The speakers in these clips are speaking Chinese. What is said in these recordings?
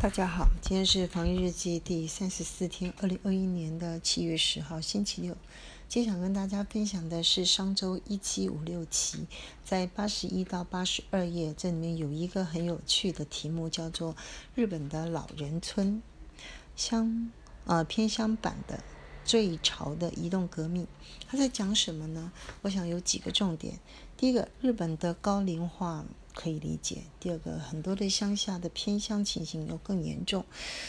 大家好，今天是防疫日记第三十四天，二零二一年的七月十号，星期六。今天想跟大家分享的是商周一七五六期，在八十一到八十二页，这里面有一个很有趣的题目，叫做“日本的老人村乡呃偏乡版的最潮的移动革命”。他在讲什么呢？我想有几个重点。第一个，日本的高龄化。可以理解。第二个，很多的乡下的偏乡情形又更严重，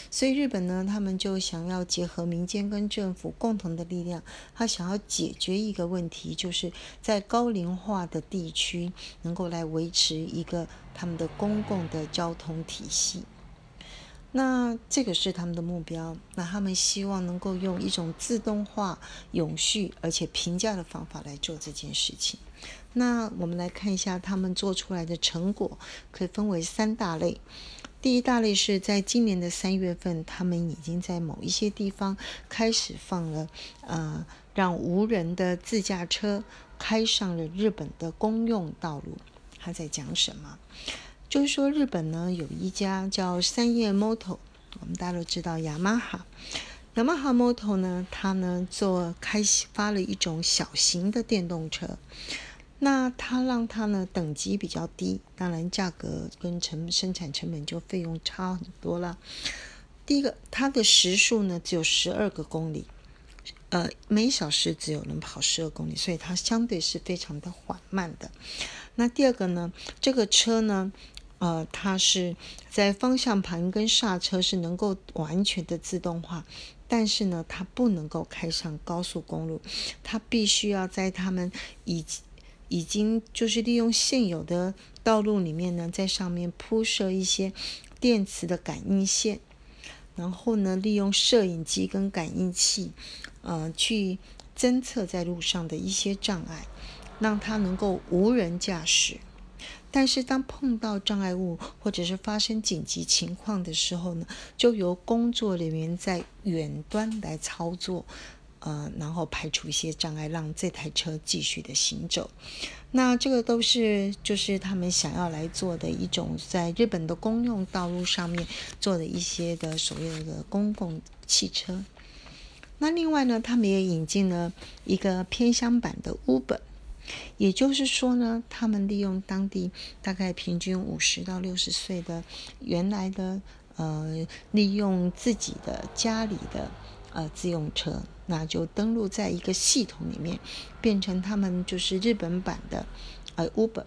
所以日本呢，他们就想要结合民间跟政府共同的力量，他想要解决一个问题，就是在高龄化的地区能够来维持一个他们的公共的交通体系。那这个是他们的目标。那他们希望能够用一种自动化、永续而且平价的方法来做这件事情。那我们来看一下他们做出来的成果，可以分为三大类。第一大类是在今年的三月份，他们已经在某一些地方开始放了，呃，让无人的自驾车开上了日本的公用道路。他在讲什么？就是说，日本呢有一家叫三叶 Moto，我们大家都知道雅马哈。雅马哈 Moto 呢，它呢做开发了一种小型的电动车。那它让它呢等级比较低，当然价格跟成生产成本就费用差很多了。第一个，它的时速呢只有十二个公里，呃，每小时只有能跑十二公里，所以它相对是非常的缓慢的。那第二个呢，这个车呢。呃，它是在方向盘跟刹车是能够完全的自动化，但是呢，它不能够开上高速公路，它必须要在他们已已经就是利用现有的道路里面呢，在上面铺设一些电磁的感应线，然后呢，利用摄影机跟感应器，呃，去侦测在路上的一些障碍，让它能够无人驾驶。但是当碰到障碍物或者是发生紧急情况的时候呢，就由工作人员在远端来操作，呃，然后排除一些障碍，让这台车继续的行走。那这个都是就是他们想要来做的一种在日本的公用道路上面做的一些的所谓的公共汽车。那另外呢，他们也引进了一个偏乡版的 Uber。也就是说呢，他们利用当地大概平均五十到六十岁的原来的呃，利用自己的家里的呃自用车，那就登录在一个系统里面，变成他们就是日本版的呃 Uber。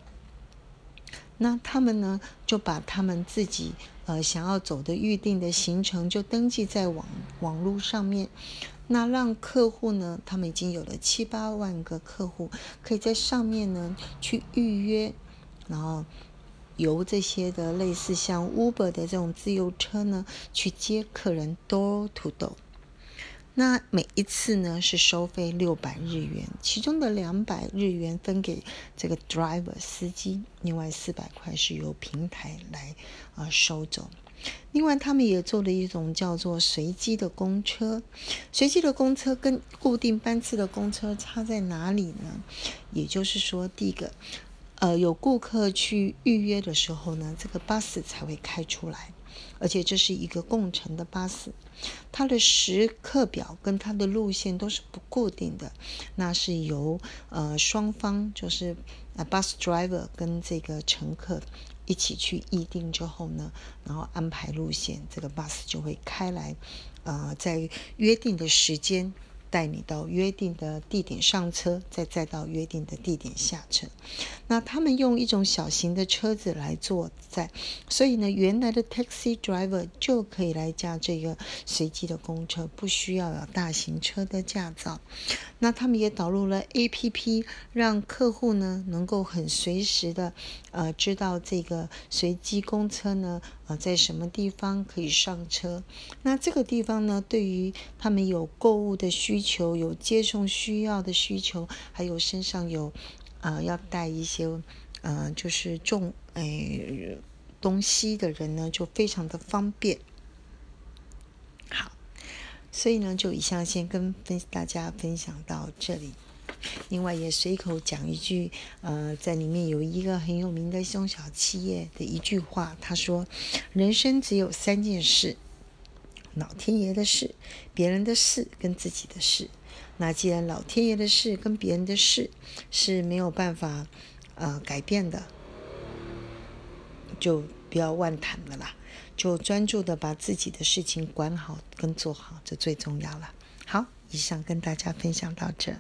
那他们呢，就把他们自己呃想要走的预定的行程就登记在网网络上面。那让客户呢，他们已经有了七八万个客户，可以在上面呢去预约，然后由这些的类似像 Uber 的这种自由车呢去接客人 door to door。那每一次呢是收费六百日元，其中的两百日元分给这个 driver 司机，另外四百块是由平台来啊收走。另外，他们也做了一种叫做随机的公车。随机的公车跟固定班次的公车差在哪里呢？也就是说，第一个，呃，有顾客去预约的时候呢，这个巴士才会开出来，而且这是一个共乘的巴士，它的时刻表跟它的路线都是不固定的，那是由呃双方就是呃 bus driver 跟这个乘客。一起去预定之后呢，然后安排路线，这个 bus 就会开来，呃，在约定的时间。带你到约定的地点上车，再再到约定的地点下车。那他们用一种小型的车子来坐在，所以呢，原来的 taxi driver 就可以来驾这个随机的公车，不需要有大型车的驾照。那他们也导入了 A P P，让客户呢能够很随时的呃知道这个随机公车呢。啊，在什么地方可以上车？那这个地方呢？对于他们有购物的需求、有接送需要的需求，还有身上有呃要带一些呃就是重诶东西的人呢，就非常的方便。好，所以呢，就以上先跟分大家分享到这里。另外也随口讲一句，呃，在里面有一个很有名的中小企业的一句话，他说：“人生只有三件事，老天爷的事、别人的事跟自己的事。那既然老天爷的事跟别人的事是没有办法呃改变的，就不要妄谈了啦，就专注的把自己的事情管好跟做好，这最重要了。好，以上跟大家分享到这。